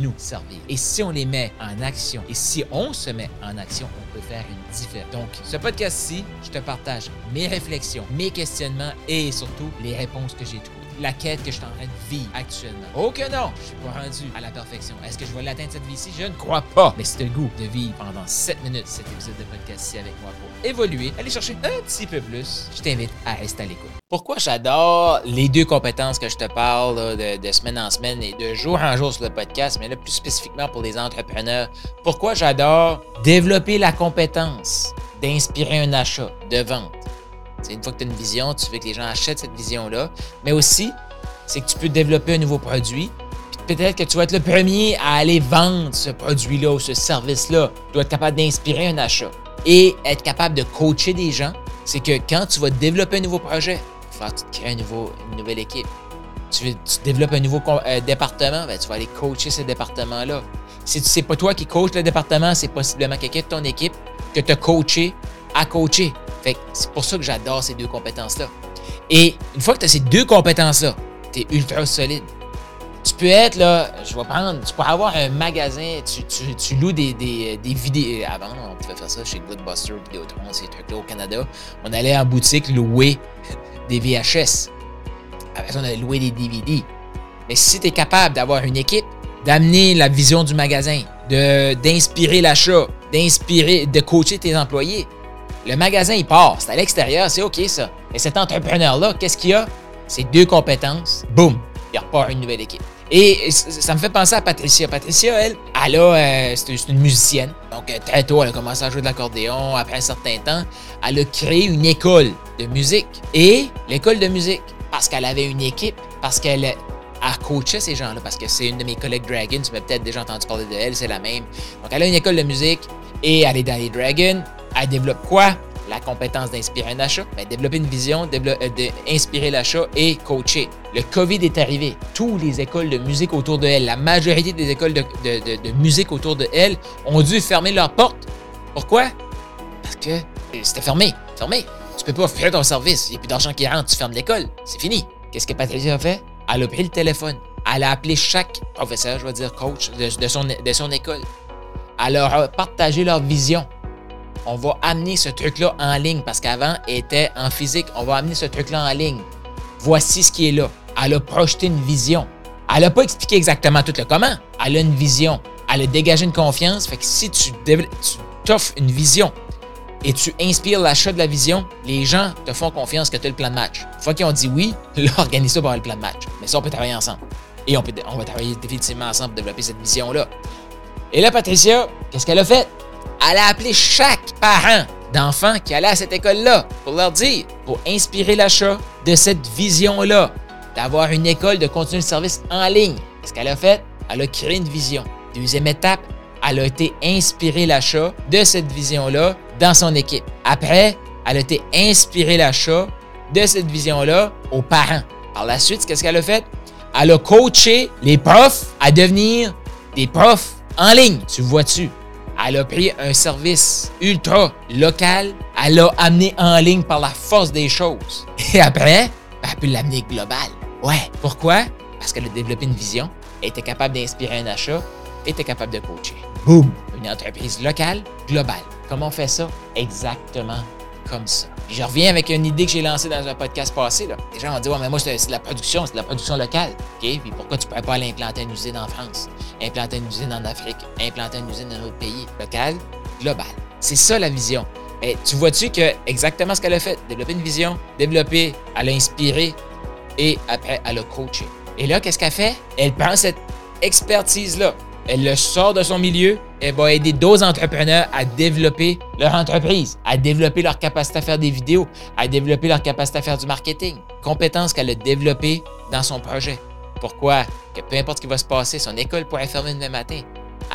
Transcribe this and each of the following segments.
nous servir. Et si on les met en action, et si on se met en action, on peut faire une différence. Donc, ce podcast-ci, je te partage mes réflexions, mes questionnements et surtout les réponses que j'ai trouvées la quête que je suis en train de vivre actuellement. Oh que non, je suis pas rendu à la perfection. Est-ce que je vais l'atteindre cette vie-ci? Je ne crois pas. Mais c'est le goût de vivre pendant 7 minutes cet épisode de podcast-ci avec moi pour évoluer, aller chercher un petit peu plus. Je t'invite à rester à l'écoute. Pourquoi j'adore les deux compétences que je te parle de, semaine en semaine et de jour en jour sur le podcast, mais là plus spécifiquement pour les entrepreneurs? Pourquoi j'adore développer la compétence d'inspirer un achat, de vente une fois que tu as une vision, tu veux que les gens achètent cette vision-là. Mais aussi, c'est que tu peux développer un nouveau produit. Peut-être que tu vas être le premier à aller vendre ce produit-là ou ce service-là. Tu dois être capable d'inspirer un achat. Et être capable de coacher des gens, c'est que quand tu vas développer un nouveau projet, il tu te crées un nouveau, une nouvelle équipe. Tu, développes un nouveau euh, département, ben, tu vas aller coacher ce département-là. Si c'est pas toi qui coaches le département, c'est possiblement quelqu'un de ton équipe que tu as coaché à coacher. Fait c'est pour ça que j'adore ces deux compétences-là. Et une fois que tu as ces deux compétences-là, tu es ultra solide. Tu peux être là, je vais prendre, tu peux avoir un magasin, tu, loues des, vidéos. Avant, on pouvait faire ça chez Goodbuster, Vidéotron, ces trucs-là au Canada. On allait en boutique louer des VHS. Après ça, on allait louer des DVD. Mais si tu es capable d'avoir une équipe, d'amener la vision du magasin, d'inspirer l'achat, d'inspirer, de coacher tes employés, le magasin, il part. C'est à l'extérieur, c'est OK ça. Et cet entrepreneur-là, qu'est-ce qu'il a? C'est deux compétences. Boum! Il repart une nouvelle équipe. Et ça me fait penser à Patricia. Patricia, elle, elle a, euh, c'est une musicienne. Donc, euh, très tôt, elle a commencé à jouer de l'accordéon. Après un certain temps, elle a créé une école de musique. Et l'école de musique, parce qu'elle avait une équipe, parce qu'elle a coaché ces gens-là, parce que c'est une de mes collègues Dragon, tu m'as peut-être déjà entendu parler de elle, c'est la même. Donc, elle a une école de musique et elle est dans les Dragons. Elle développe quoi? La compétence d'inspirer un achat, ben, développer une vision, euh, d'inspirer l'achat et coacher. Le COVID est arrivé. Toutes les écoles de musique autour de elle, la majorité des écoles de, musique autour de elle ont dû fermer leurs portes. Pourquoi? Parce que c'était fermé. Fermé. Tu peux pas offrir ton service. Il n'y a plus d'argent qui rentre, tu fermes l'école. C'est fini. Qu'est-ce que Patricia a fait? Elle a pris le téléphone. Elle a appelé chaque professeur, je vais dire coach, de, son, de son école. Elle leur a partagé leur vision on va amener ce truc-là en ligne parce qu'avant, était en physique. On va amener ce truc-là en ligne. Voici ce qui est là. Elle a projeté une vision. Elle n'a pas expliqué exactement tout le comment. Elle a une vision. Elle a dégagé une confiance. Fait que si tu, tu offres une vision et tu inspires l'achat de la vision, les gens te font confiance que tu as le plan de match. Une fois qu'ils ont dit oui, là, organise ça pour avoir le plan de match. Mais ça, on peut travailler ensemble. Et on, peut, on va travailler définitivement ensemble pour développer cette vision-là. Et là, Patricia, qu'est-ce qu'elle a fait? Elle a appelé chaque parent d'enfants qui allait à cette école-là pour leur dire, pour inspirer l'achat de cette vision-là, d'avoir une école de continuer le service en ligne. Ce qu'elle a fait, elle a créé une vision. Deuxième étape, elle a été inspirer l'achat de cette vision-là dans son équipe. Après, elle a été inspirer l'achat de cette vision-là aux parents. Par la suite, qu'est-ce qu'elle a fait? Elle a coaché les profs à devenir des profs en ligne. Tu vois-tu? Elle a pris un service ultra local, elle l'a amené en ligne par la force des choses. Et après, elle peut l'amener global. Ouais. Pourquoi? Parce qu'elle a développé une vision, elle était capable d'inspirer un achat, elle était capable de coacher. Boum! Une entreprise locale, globale. Comment on fait ça? Exactement ça. je reviens avec une idée que j'ai lancée dans un podcast passé. Les gens vont dire Ouais, mais moi, c'est de la production, c'est de la production locale. OK? Puis pourquoi tu ne pourrais pas aller implanter une usine en France, implanter une usine en Afrique, implanter une usine dans un pays? Local, global. C'est ça la vision. Mais tu vois-tu que exactement ce qu'elle a fait? Développer une vision, développer, elle a inspiré et après, elle a coaché. Et là, qu'est-ce qu'elle fait? Elle prend cette expertise-là, elle le sort de son milieu, elle va aider d'autres entrepreneurs à développer leur entreprise, à développer leur capacité à faire des vidéos, à développer leur capacité à faire du marketing. Compétences qu'elle a développées dans son projet. pourquoi? Que peu importe ce qui va se passer, son école pourrait fermer demain matin.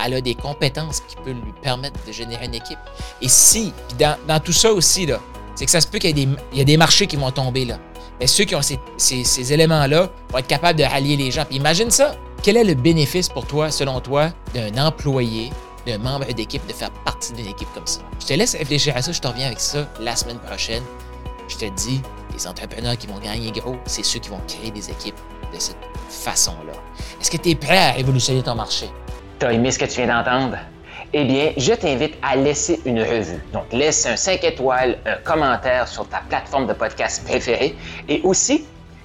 Elle a des compétences qui peuvent lui permettre de générer une équipe. Et si, dans, dans tout ça aussi, là, c'est que ça se peut qu'il y, ait des, marchés qui vont tomber. Mais ceux qui ont ces, ces, éléments-là vont être capables de rallier les gens. Puis imagine ça. Quel est le bénéfice pour toi, selon toi, d'un employé, d'un membre d'équipe, de faire partie d'une équipe comme ça? Je te laisse réfléchir à ça. Je te reviens avec ça la semaine prochaine. Je te dis, les entrepreneurs qui vont gagner gros, c'est ceux qui vont créer des équipes de cette façon-là. Est-ce que tu es prêt à révolutionner ton marché? T'as aimé ce que tu viens d'entendre? Eh bien, je t'invite à laisser une revue. Donc, laisse un 5 étoiles, un commentaire sur ta plateforme de podcast préférée et aussi,